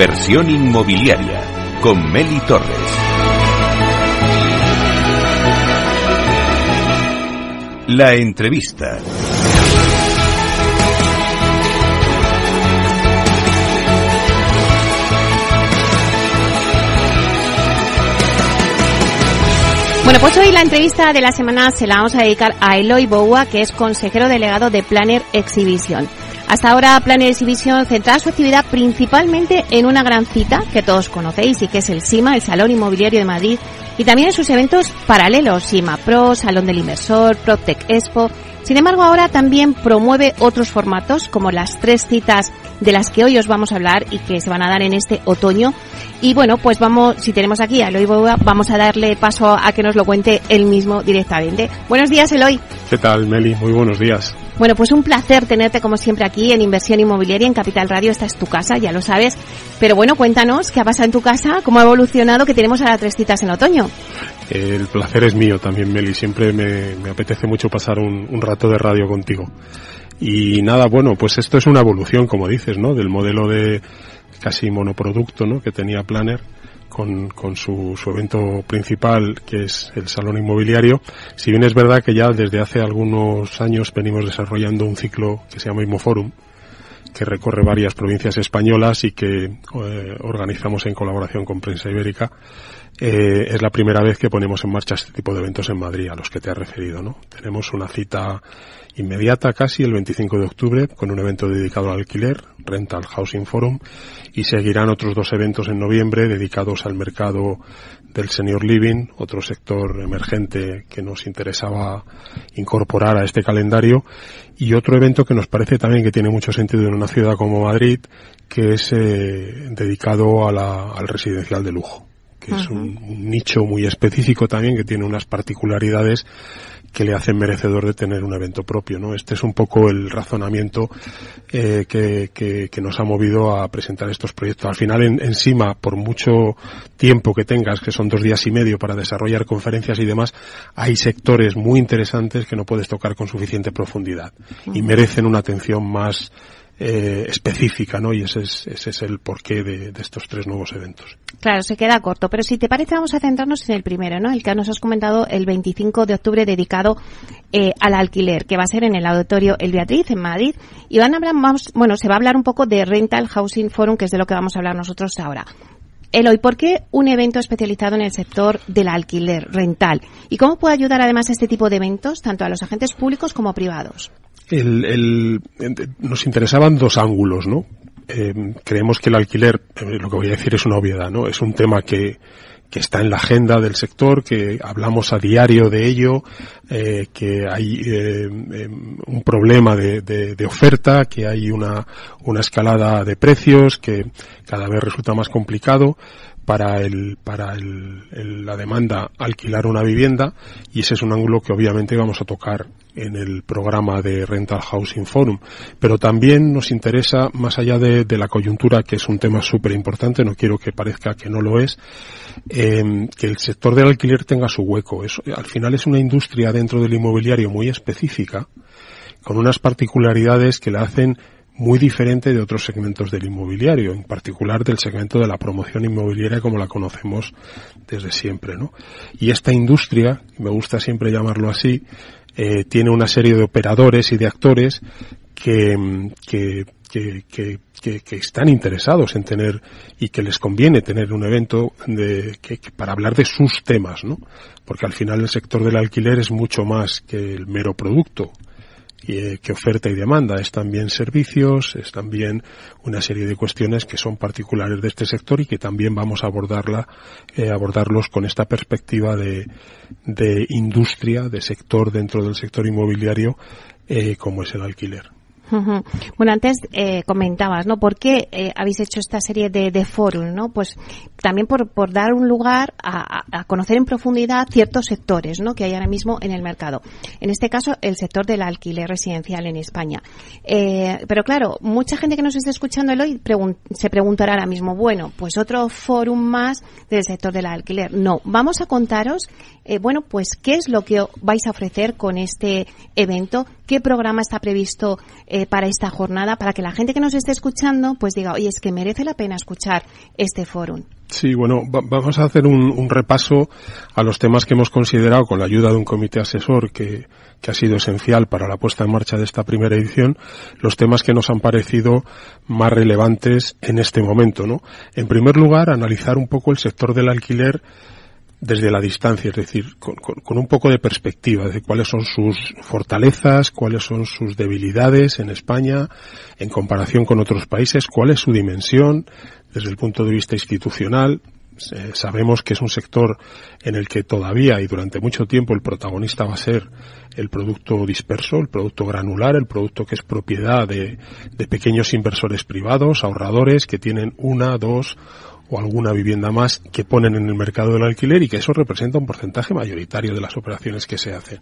Inversión inmobiliaria con Meli Torres. La entrevista. Bueno, pues hoy la entrevista de la semana se la vamos a dedicar a Eloy Boua, que es consejero delegado de Planner Exhibition. Hasta ahora Planner Exhibition centraba su actividad principalmente en una gran cita que todos conocéis y que es el SIMA, el Salón Inmobiliario de Madrid, y también en sus eventos paralelos, SIMA Pro, Salón del Inversor, PropTech Expo. Sin embargo, ahora también promueve otros formatos, como las tres citas de las que hoy os vamos a hablar y que se van a dar en este otoño. Y bueno, pues vamos, si tenemos aquí a Eloy Boua, vamos a darle paso a que nos lo cuente él mismo directamente. Buenos días, Eloy. ¿Qué tal, Meli? Muy buenos días. Bueno, pues un placer tenerte como siempre aquí en Inversión Inmobiliaria en Capital Radio. Esta es tu casa, ya lo sabes. Pero bueno, cuéntanos qué ha pasado en tu casa, cómo ha evolucionado, que tenemos ahora tres citas en otoño. El placer es mío también, Meli. Siempre me, apetece mucho pasar un, un, rato de radio contigo. Y nada, bueno, pues esto es una evolución, como dices, ¿no? Del modelo de casi monoproducto, ¿no? Que tenía Planner con, con su, su, evento principal, que es el Salón Inmobiliario. Si bien es verdad que ya desde hace algunos años venimos desarrollando un ciclo que se llama Imoforum, que recorre varias provincias españolas y que eh, organizamos en colaboración con Prensa Ibérica. Eh, es la primera vez que ponemos en marcha este tipo de eventos en Madrid, a los que te has referido, ¿no? Tenemos una cita inmediata casi el 25 de octubre con un evento dedicado al alquiler, Rental Housing Forum, y seguirán otros dos eventos en noviembre dedicados al mercado del senior living, otro sector emergente que nos interesaba incorporar a este calendario, y otro evento que nos parece también que tiene mucho sentido en una ciudad como Madrid, que es eh, dedicado al residencial de lujo que es un, nicho muy específico también que tiene unas particularidades que le hacen merecedor de tener un evento propio, ¿no? Este es un poco el razonamiento eh, que, que, que, nos ha movido a presentar estos proyectos. Al final, en, encima, por mucho tiempo que tengas, que son dos días y medio para desarrollar conferencias y demás, hay sectores muy interesantes que no puedes tocar con suficiente profundidad y merecen una atención más eh, específica, ¿no? Y ese es, ese es el porqué de, de, estos tres nuevos eventos. Claro, se queda corto, pero si te parece vamos a centrarnos en el primero, ¿no? El que nos has comentado el 25 de octubre dedicado eh, al alquiler, que va a ser en el auditorio El Beatriz, en Madrid, y van a hablar, vamos, bueno, se va a hablar un poco de Rental Housing Forum, que es de lo que vamos a hablar nosotros ahora. Eloy, ¿por qué un evento especializado en el sector del alquiler rental? ¿Y cómo puede ayudar además este tipo de eventos tanto a los agentes públicos como privados? El, el, nos interesaban dos ángulos, ¿no? Eh, creemos que el alquiler, eh, lo que voy a decir es una obviedad, ¿no? Es un tema que, que está en la agenda del sector, que hablamos a diario de ello, eh, que hay un problema de, de, de, oferta, que hay una, una escalada de precios, que cada vez resulta más complicado para el para el, el, la demanda alquilar una vivienda y ese es un ángulo que obviamente vamos a tocar en el programa de Rental Housing Forum. Pero también nos interesa, más allá de, la coyuntura, que es un tema súper importante, no quiero que parezca que no lo es, eh, que el sector del alquiler tenga su hueco. Al final es una industria dentro del inmobiliario muy específica, con unas particularidades que la hacen muy diferente de otros segmentos del inmobiliario, en particular del segmento de la promoción inmobiliaria como la conocemos desde siempre, ¿no? Y esta industria, me gusta siempre llamarlo así, eh, tiene una serie de operadores y de actores que, que, que, que, que están interesados en tener y que les conviene tener un evento de, que, para hablar de sus temas, ¿no? Porque al final el sector del alquiler es mucho más que el mero producto eh, que oferta y demanda, es también servicios, es también una serie de cuestiones que son particulares de este sector y que también vamos a abordarla, eh, abordarlos con esta perspectiva de, de industria, de sector dentro del sector inmobiliario, eh, como es el alquiler. Bueno, antes eh, comentabas, ¿no? ¿Por qué eh, habéis hecho esta serie de, de ¿no? Pues también por, dar un lugar a, conocer en profundidad ciertos sectores, ¿no? Que hay ahora mismo en el mercado. En este caso, el sector del alquiler residencial en España. Eh, pero claro, mucha gente que nos está escuchando hoy se preguntará ahora mismo, bueno, pues otro forum más del sector del alquiler. No, vamos a contaros, eh, bueno, pues qué es lo que vais a ofrecer con este evento qué programa está previsto eh, para esta jornada, para que la gente que nos esté escuchando pues diga, oye, es que merece la pena escuchar este fórum. Sí, bueno, vamos a hacer un, repaso a los temas que hemos considerado con la ayuda de un comité asesor que, que, ha sido esencial para la puesta en marcha de esta primera edición, los temas que nos han parecido más relevantes en este momento, ¿no? En primer lugar, analizar un poco el sector del alquiler desde la distancia, es decir, con, con, un poco de perspectiva de cuáles son sus fortalezas, cuáles son sus debilidades en España en comparación con otros países, cuál es su dimensión desde el punto de vista institucional. Eh, sabemos que es un sector en el que todavía y durante mucho tiempo el protagonista va a ser el producto disperso, el producto granular, el producto que es propiedad de, de pequeños inversores privados, ahorradores que tienen una, dos o alguna vivienda más que ponen en el mercado del alquiler y que eso representa un porcentaje mayoritario de las operaciones que se hacen.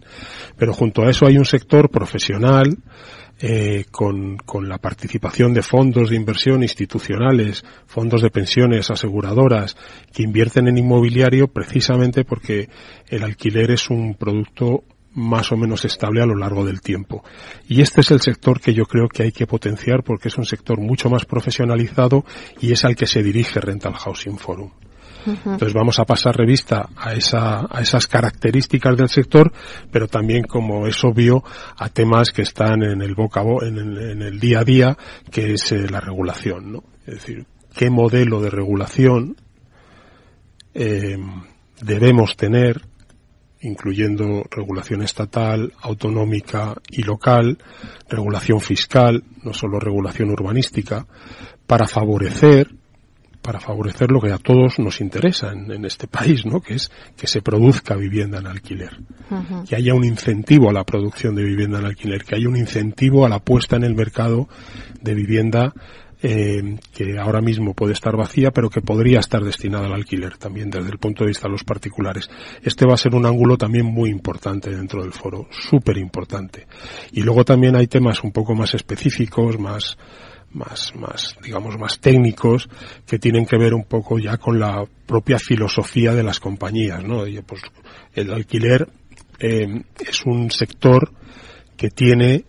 Pero junto a eso hay un sector profesional eh, con, con la participación de fondos de inversión institucionales, fondos de pensiones, aseguradoras, que invierten en inmobiliario precisamente porque el alquiler es un producto más o menos estable a lo largo del tiempo. Y este es el sector que yo creo que hay que potenciar porque es un sector mucho más profesionalizado y es al que se dirige Rental Housing Forum. Entonces vamos a pasar revista a, esa, a esas características del sector, pero también, como es obvio, a temas que están en el boca en el, en el día a día, que es eh, la regulación, ¿no? Es decir, qué modelo de regulación eh, debemos tener incluyendo regulación estatal, autonómica y local, regulación fiscal, no solo regulación urbanística, para favorecer para favorecer lo que a todos nos interesa en, este país, ¿no? Que es que se produzca vivienda en alquiler, que haya un incentivo a la producción de vivienda en alquiler, que haya un incentivo a la puesta en el mercado de vivienda eh, que ahora mismo puede estar vacía, pero que podría estar destinada al alquiler también desde el punto de vista de los particulares. Este va a ser un ángulo también muy importante dentro del foro, súper importante. Y luego también hay temas un poco más específicos, más, más, más, digamos, más técnicos, que tienen que ver un poco ya con la propia filosofía de las compañías, ¿no? pues el alquiler eh, es un sector que tiene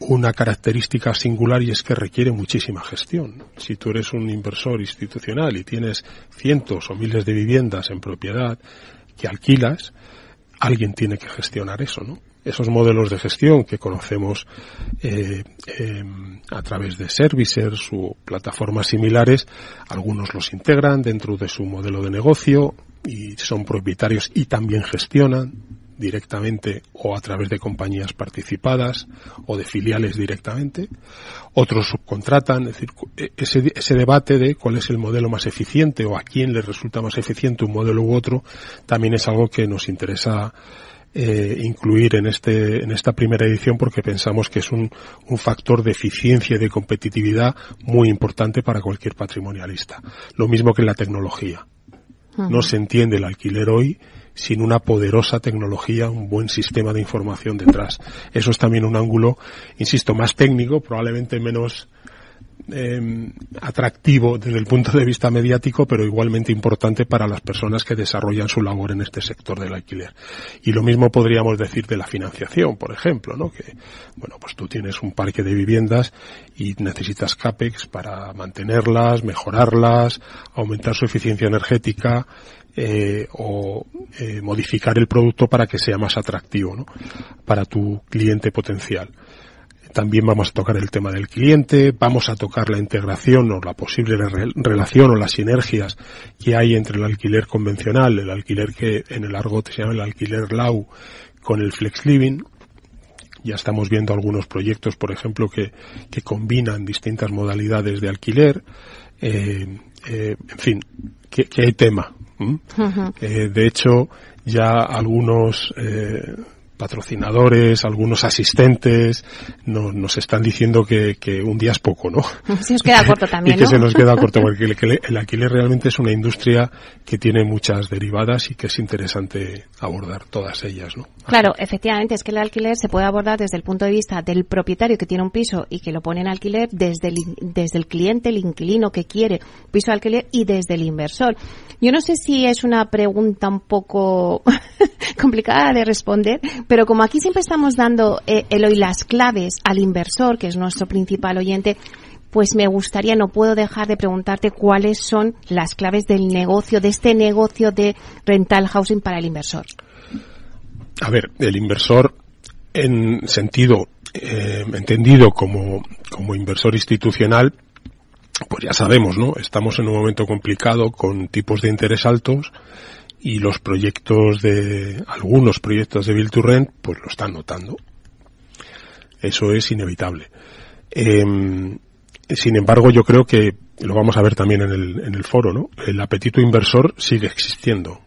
una característica singular y es que requiere muchísima gestión. Si tú eres un inversor institucional y tienes cientos o miles de viviendas en propiedad que alquilas, alguien tiene que gestionar eso, ¿no? Esos modelos de gestión que conocemos eh, em, a través de servicers o plataformas similares, algunos los integran dentro de su modelo de negocio y son propietarios y también gestionan directamente o a través de compañías participadas o de filiales directamente. Otros subcontratan, es decir, e, ese, ese debate de cuál es el modelo más eficiente o a quién le resulta más eficiente un modelo u otro también es algo que nos interesa eh, incluir en este en esta primera edición porque pensamos que es un, un factor de eficiencia y de competitividad muy importante para cualquier patrimonialista. Lo mismo que en la tecnología. No se entiende el alquiler hoy sin una poderosa tecnología, un buen sistema de información detrás. Eso es también un ángulo, insisto, más técnico, probablemente menos eh, atractivo desde el punto de vista mediático, pero igualmente importante para las personas que desarrollan su labor en este sector del alquiler. Y lo mismo podríamos decir de la financiación, por ejemplo, ¿no? Que, bueno, pues tú tienes un parque de viviendas y necesitas CAPEX para mantenerlas, mejorarlas, aumentar su eficiencia energética, eh, o eh, modificar el producto para que sea más atractivo ¿no? para tu cliente potencial. También vamos a tocar el tema del cliente, vamos a tocar la integración o la posible relación o las sinergias que hay entre el alquiler convencional, el alquiler que en el argot se llama el alquiler LAU, con el flex living. Ya estamos viendo algunos proyectos, por ejemplo, que, que combinan distintas modalidades de alquiler. Eh, eh, en fin, que, que hay tema. Eh, de hecho, ya algunos eh, patrocinadores, algunos asistentes nos, nos están diciendo que, que, un día es poco, ¿no? Se nos queda corto también, Y que se nos queda corto, porque el, el, alquiler realmente es una industria que tiene muchas derivadas y que es interesante abordar todas ellas, ¿no? Claro, efectivamente, es que el alquiler se puede abordar desde el punto de vista del propietario que tiene un piso y que lo pone en alquiler, desde el, desde el cliente, el inquilino que quiere piso de alquiler y desde el inversor. Yo no sé si es una pregunta un poco complicada de responder, Pero como aquí siempre estamos dando, eh, Eloy, las claves al inversor, que es nuestro principal oyente, pues me gustaría, no puedo dejar de preguntarte cuáles son las claves del negocio, de este negocio de rental housing para el inversor. A ver, el inversor en sentido eh, entendido como, como inversor institucional, pues ya sabemos, ¿no? Estamos en un momento complicado con tipos de interés altos y los proyectos de, algunos proyectos de Bill to Rent, pues lo están notando. Eso es inevitable. Em, sin embargo, yo creo que lo vamos a ver también en el, en el foro, ¿no? El apetito inversor sigue existiendo.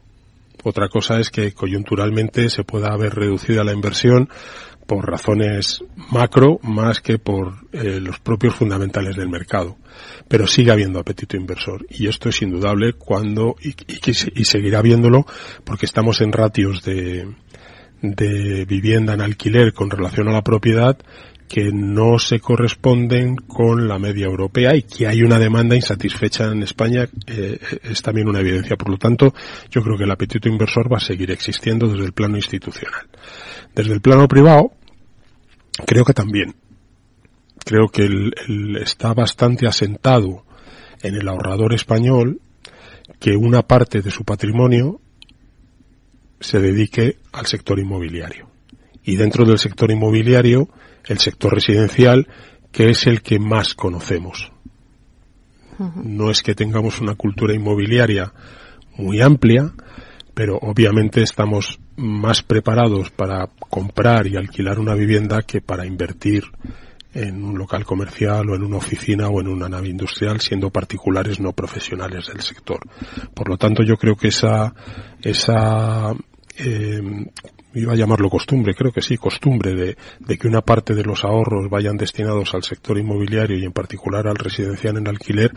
Otra cosa es que coyunturalmente se pueda haber reducido la inversión por razones macro más que por eh, los propios fundamentales del mercado. Pero sigue habiendo apetito inversor y esto es indudable cuando y, y, seguirá habiéndolo porque estamos en ratios de, de vivienda en alquiler con relación a la propiedad que no se corresponden con la media europea y que hay una demanda insatisfecha en España eh, es también una evidencia. Por lo tanto, yo creo que el apetito inversor va a seguir existiendo desde el plano institucional. Desde el plano privado, creo que también. Creo que está bastante asentado en el ahorrador español que una parte de su patrimonio se dedique al sector inmobiliario. Y dentro del sector inmobiliario, el sector residencial, que es el que más conocemos. No es que tengamos una cultura inmobiliaria muy amplia, pero obviamente estamos más preparados para comprar y alquilar una vivienda que para invertir en un local comercial o en una oficina o en una nave industrial siendo particulares no profesionales del sector. Por lo tanto, yo creo que esa, esa eh, iba a llamarlo costumbre, creo que sí, costumbre de, de, que una parte de los ahorros vayan destinados al sector inmobiliario y en particular al residencial en alquiler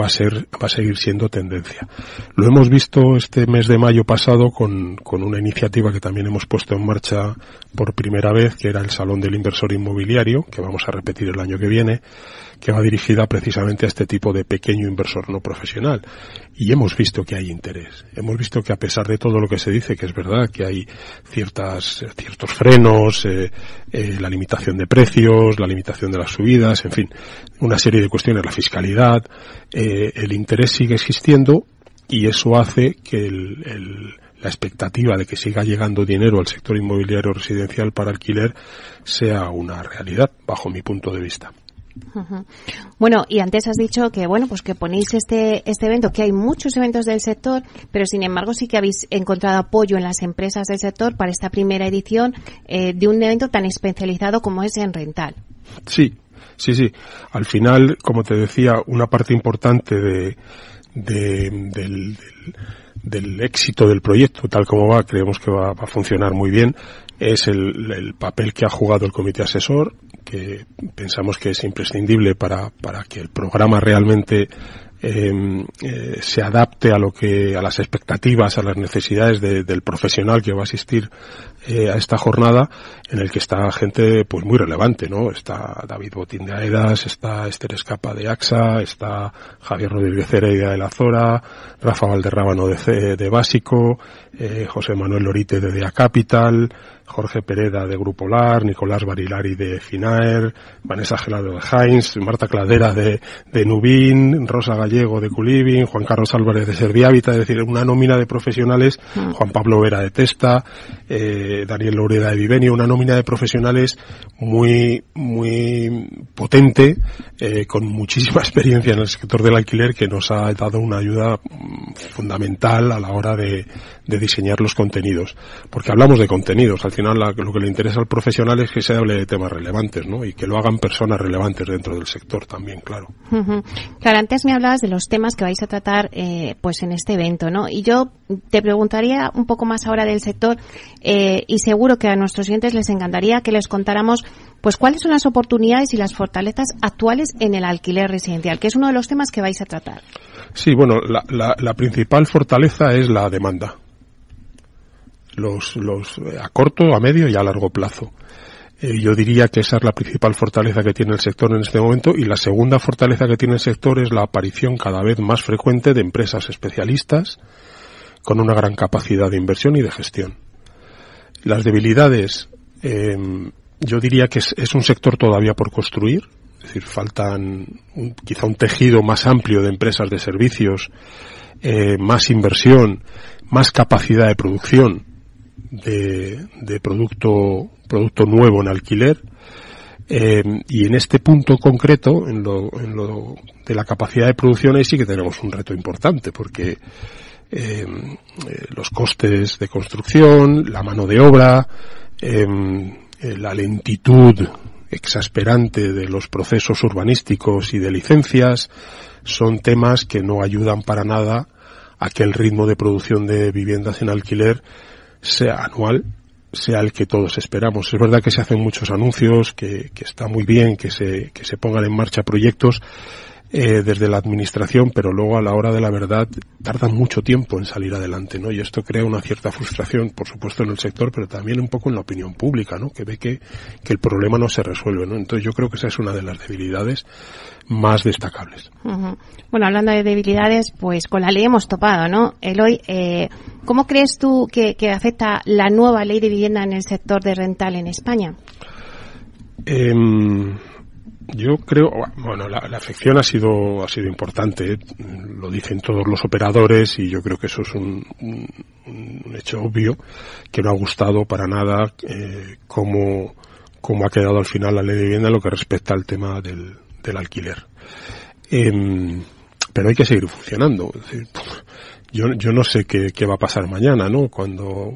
va a ser, va a seguir siendo tendencia. Lo hemos visto este mes de mayo pasado con, con una iniciativa que también hemos puesto en marcha por primera vez, que era el Salón del Inversor Inmobiliario, que vamos a repetir el año que viene, que va dirigida precisamente a este tipo de pequeño inversor no profesional. Y hemos visto que hay interés. Hemos visto que a pesar de todo lo que se dice, que es verdad que hay ciertas, ciertos frenos, eh, eh, la limitación de precios, la limitación de las subidas, en fin, una serie de cuestiones, la fiscalidad, eh, el interés sigue existiendo y eso hace que la expectativa de que siga llegando dinero al sector inmobiliario residencial para alquiler sea una realidad, bajo mi punto de vista. Bueno, y antes has dicho que bueno, pues que ponéis este este evento, que hay muchos eventos del sector, pero sin embargo sí que habéis encontrado apoyo en las empresas del sector para esta primera edición eh, de un evento tan especializado como es en rental. Sí, sí, sí. Al final, como te decía, una parte importante de, del, del, éxito del proyecto, tal como va, creemos que va, va a funcionar muy bien, es el, papel que ha jugado el comité asesor, que pensamos que es imprescindible para, para que el programa realmente em, eh, se adapte a lo que a las expectativas a las necesidades del profesional que va a asistir eh, a esta jornada en el que está gente pues muy relevante no está David Botín de Aedas está Esther Escapa de AXA está Javier Rodríguez Heredia de la Zora Rafa Valderrábano de, de Básico eh, José Manuel Lorite de Dea Capital Jorge Pereda de Grupo LAR, Nicolás Barilari de Finaer, Vanessa Gelado de Heinz, Marta Cladera de, de Nubín, Rosa Gallego de Culivin, Juan Carlos Álvarez de Serviávita, es decir, una nómina de profesionales, mm. Juan Pablo Vera de Testa, eh, Daniel Loreda de Vivenio, una nómina de profesionales muy, muy potente, eh, con muchísima experiencia en el sector del alquiler que nos ha dado una ayuda mm, fundamental a la hora de, de diseñar los contenidos. Porque hablamos de contenidos, al final lo que le interesa al profesional es que se hable de temas relevantes, ¿no? Y que lo hagan personas relevantes dentro del sector también, claro. Claro, antes me hablabas de los temas que vais a tratar, eh, pues en este evento, ¿no? Y yo te preguntaría un poco más ahora del sector, eh, y seguro que a nuestros clientes les encantaría que les contáramos, pues cuáles son las oportunidades y las fortalezas actuales en el alquiler residencial, que es uno de los temas que vais a tratar. Sí, bueno, la principal fortaleza es la demanda los, los eh, a corto, a medio y a largo plazo. Eh, yo diría que esa es la principal fortaleza que tiene el sector en este momento y la segunda fortaleza que tiene el sector es la aparición cada vez más frecuente de empresas especialistas con una gran capacidad de inversión y de gestión. Las debilidades, em, yo diría que es, un sector todavía por construir, es decir, faltan quizá un tejido más amplio de empresas de servicios, eh, más inversión, más capacidad de producción de, producto, producto nuevo en alquiler. Eh, y en este punto concreto, en lo, en lo de la capacidad de producción, ahí sí que tenemos un reto importante, porque eh, los costes de construcción, la mano de obra, la lentitud exasperante de los procesos urbanísticos y de licencias, son temas que no ayudan para nada a que el ritmo de producción de viviendas en alquiler sea anual, sea el que todos esperamos. Es verdad que se hacen muchos anuncios, que, que está muy bien que se, que se pongan en marcha proyectos, eh, desde la administración, pero luego a la hora de la verdad tardan mucho tiempo en salir adelante, ¿no? Y esto crea una cierta frustración, por supuesto, en el sector, pero también un poco en la opinión pública, ¿no? Que ve que, que el problema no se resuelve, ¿no? Entonces yo creo que esa es una de las debilidades más destacables. Bueno, hablando de debilidades, pues con la ley hemos topado, ¿no? Eloy, eh, ¿cómo crees tú que, que afecta la nueva ley de vivienda en el sector de rental en España? Eh, yo creo, bueno, la, afección ha sido, ha sido importante, lo dicen todos los operadores y yo creo que eso es un, hecho obvio, que no ha gustado para nada eh, cómo, ha quedado al final la ley de vivienda en lo que respecta al tema del, del alquiler. Em, pero hay que seguir funcionando. yo, yo no sé qué, qué va a pasar mañana, ¿no? Cuando,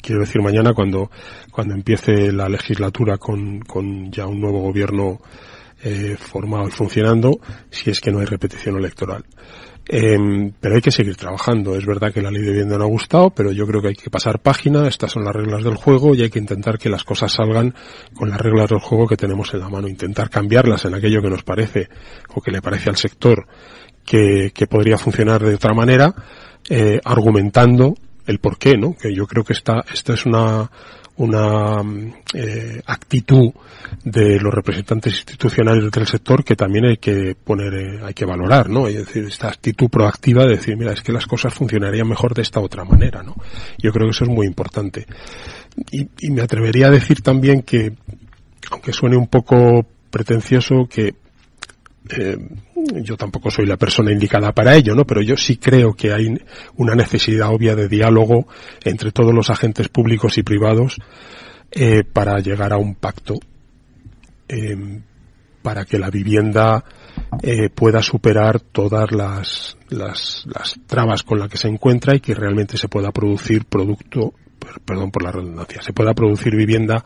quiero decir mañana cuando, cuando empiece la legislatura con, con ya un nuevo gobierno eh, formado y funcionando si es que no hay repetición electoral. Em, pero hay que seguir trabajando. Es verdad que la ley de vivienda no ha gustado, pero yo creo que hay que pasar página. Estas son las reglas del juego y hay que intentar que las cosas salgan con las reglas del juego que tenemos en la mano. Intentar cambiarlas en aquello que nos parece o que le parece al sector que, que podría funcionar de otra manera, eh, argumentando el por qué, ¿no? Que yo creo que esta, esta es una, una eh, actitud de los representantes institucionales del sector que también hay que poner, eh, hay que valorar, ¿no? Es decir, esta actitud proactiva de decir, mira, es que las cosas funcionarían mejor de esta otra manera, ¿no? Yo creo que eso es muy importante. Y, y me atrevería a decir también que, aunque suene un poco pretencioso, que eh, yo tampoco soy la persona indicada para ello, ¿no? Pero yo sí creo que hay una necesidad obvia de diálogo entre todos los agentes públicos y privados eh, para llegar a un pacto eh, para que la vivienda pueda superar todas las, las, las trabas con las que se encuentra y que realmente se pueda producir producto perdón por la redundancia, se pueda producir vivienda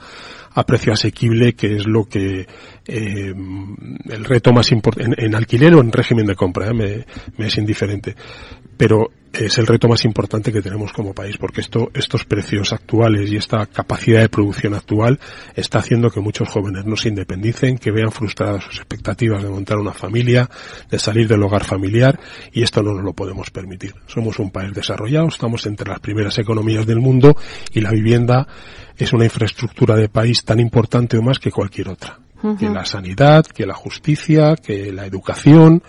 a precio asequible, que es lo que eh, el reto más importante, en, alquiler o en régimen de compra, me, me, es indiferente. Pero es el reto más importante que tenemos como país, porque esto, estos precios actuales y esta capacidad de producción actual está haciendo que muchos jóvenes no se independicen, que vean frustradas sus expectativas de montar una familia, de salir del hogar familiar, y esto no nos lo podemos permitir. Somos un país desarrollado, estamos entre las primeras economías del mundo y la vivienda es una infraestructura de país tan importante o más que cualquier otra. Que la sanidad, que la justicia, que la educación,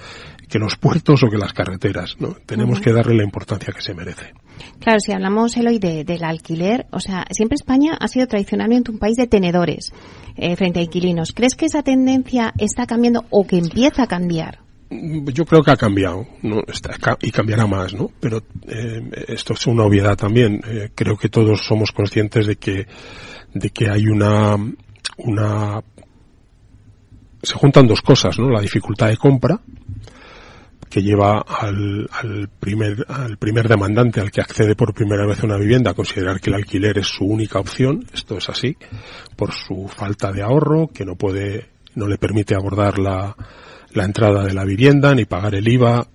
que los puertos o que las carreteras. ¿no? Tenemos que darle la importancia que se merece. Claro, si hablamos, Eloy, de, del alquiler, o sea, siempre España ha sido tradicionalmente un país de tenedores eh, frente a inquilinos. ¿Crees que esa tendencia está cambiando o que empieza a cambiar? Yo creo que ha cambiado, ¿no? Está, y cambiará más, ¿no? Pero eh, esto es una obviedad también. Eh, creo que todos somos conscientes de que, de que hay una, una, se juntan dos cosas, ¿no? La dificultad de compra, que lleva al, al, primer, al primer demandante, al que accede por primera vez a una vivienda, a considerar que el alquiler es su única opción, esto es así, por su falta de ahorro, que no puede, no le permite abordar la, la entrada de la vivienda, ni pagar el IVA,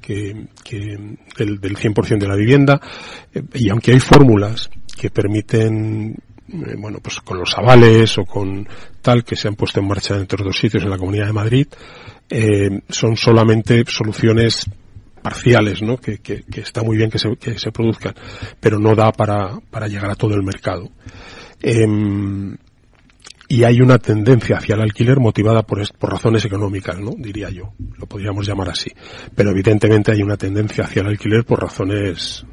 que, que del, del 100% de la vivienda, y aunque hay fórmulas que permiten eh, bueno, pues con los avales o con tal que se han puesto en marcha en otros dos sitios en la Comunidad de Madrid, eh, son solamente soluciones parciales, ¿no? Que, que, está muy bien que se, que se, produzcan, pero no da para, para llegar a todo el mercado. Eh, y hay una tendencia hacia el alquiler motivada por, por razones económicas, ¿no? Diría yo, lo podríamos llamar así. Pero evidentemente hay una tendencia hacia el alquiler por razones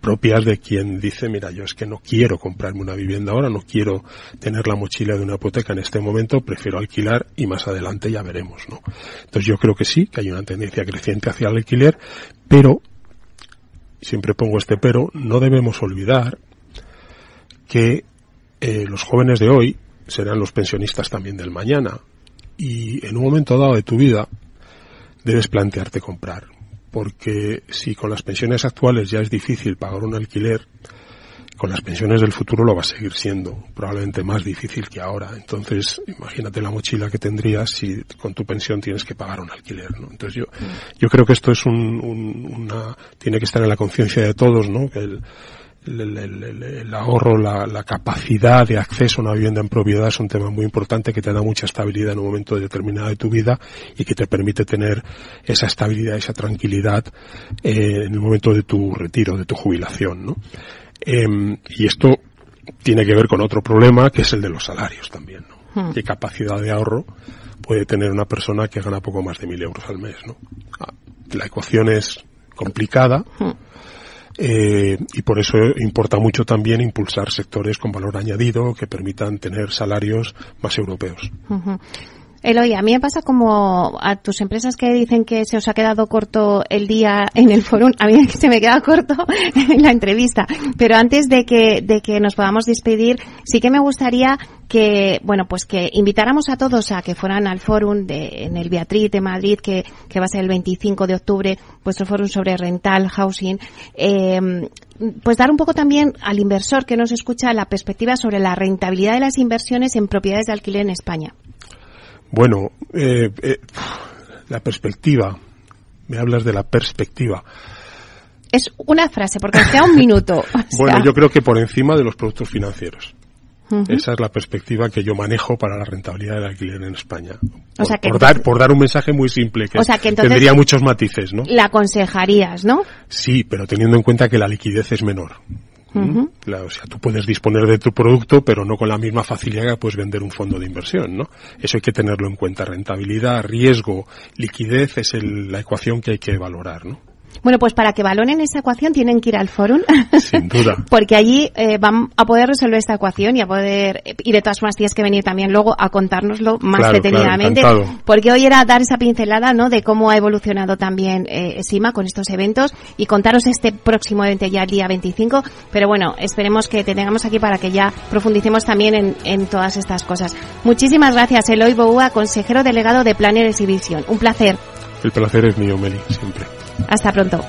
propias de quien dice, mira, yo es que no quiero comprarme una vivienda ahora, no quiero tener la mochila de una hipoteca en este momento, prefiero alquilar y más adelante ya veremos, ¿no? Entonces yo creo que sí, que hay una tendencia creciente hacia el alquiler, pero, siempre pongo este pero, no debemos olvidar que eh, los jóvenes de hoy serán los pensionistas también del mañana y en un momento dado de tu vida debes plantearte comprar porque si con las pensiones actuales ya es difícil pagar un alquiler, con las pensiones del futuro lo va a seguir siendo, probablemente más difícil que ahora. Entonces, imagínate la mochila que tendrías si con tu pensión tienes que pagar un alquiler, ¿no? Entonces yo, yo creo que esto es un, una, tiene que estar en la conciencia de todos, ¿no? Que el, el, ahorro, la, capacidad de acceso a una vivienda en propiedad es un tema muy importante que te da mucha estabilidad en un momento determinado de tu vida y que te permite tener esa estabilidad, esa tranquilidad eh, en el momento de tu retiro, de tu jubilación, ¿no? Em, y esto tiene que ver con otro problema que es el de los salarios también, ¿no? Hmm. ¿Qué capacidad de ahorro puede tener una persona que gana poco más de mil euros al mes, ¿no? Ah, la ecuación es complicada. Hmm. Eh, y por eso importa mucho también impulsar sectores con valor añadido que permitan tener salarios más europeos. Eloy, a mí me pasa como a tus empresas que dicen que se os ha quedado corto el día en el foro, a mí se me queda corto en la entrevista. Pero antes de que, de que nos podamos despedir, sí que me gustaría que, bueno, pues que invitáramos a todos a que fueran al fórum de, en el Beatriz de Madrid, que, que va a ser el 25 de octubre, vuestro fórum sobre rental housing, eh, pues dar un poco también al inversor que nos escucha la perspectiva sobre la rentabilidad de las inversiones en propiedades de alquiler en España. Bueno, eh, eh, la perspectiva. Me hablas de la perspectiva. Es una frase, porque queda un minuto. bueno, yo creo que por encima de los productos financieros. Esa es la perspectiva que yo manejo para la rentabilidad del alquiler en España. Por, o sea que por, dar, por dar un mensaje muy simple, que, tendría muchos matices, ¿no? La aconsejarías, ¿no? Sí, pero teniendo en cuenta que la liquidez es menor. O sea, tú puedes disponer de tu producto, pero no con la misma facilidad que puedes vender un fondo de inversión, ¿no? Eso hay que tenerlo en cuenta. Rentabilidad, riesgo, liquidez es la ecuación que hay que valorar, ¿no? Bueno, pues para que valoren esa ecuación tienen que ir al fórum. Sin duda. Porque allí eh, van a poder resolver esta ecuación y a poder, y de todas formas tienes que venir también luego a contárnoslo más detenidamente. porque hoy era dar esa pincelada, ¿no? De cómo ha evolucionado también eh, SIMA con estos eventos y contaros este próximo evento ya el día 25. Pero bueno, esperemos que te tengamos aquí para que ya profundicemos también en, en todas estas cosas. Muchísimas gracias, Eloy Boua, consejero delegado de Planner Exhibition. Un placer. El placer es mío, Meli, siempre. Hasta pronto.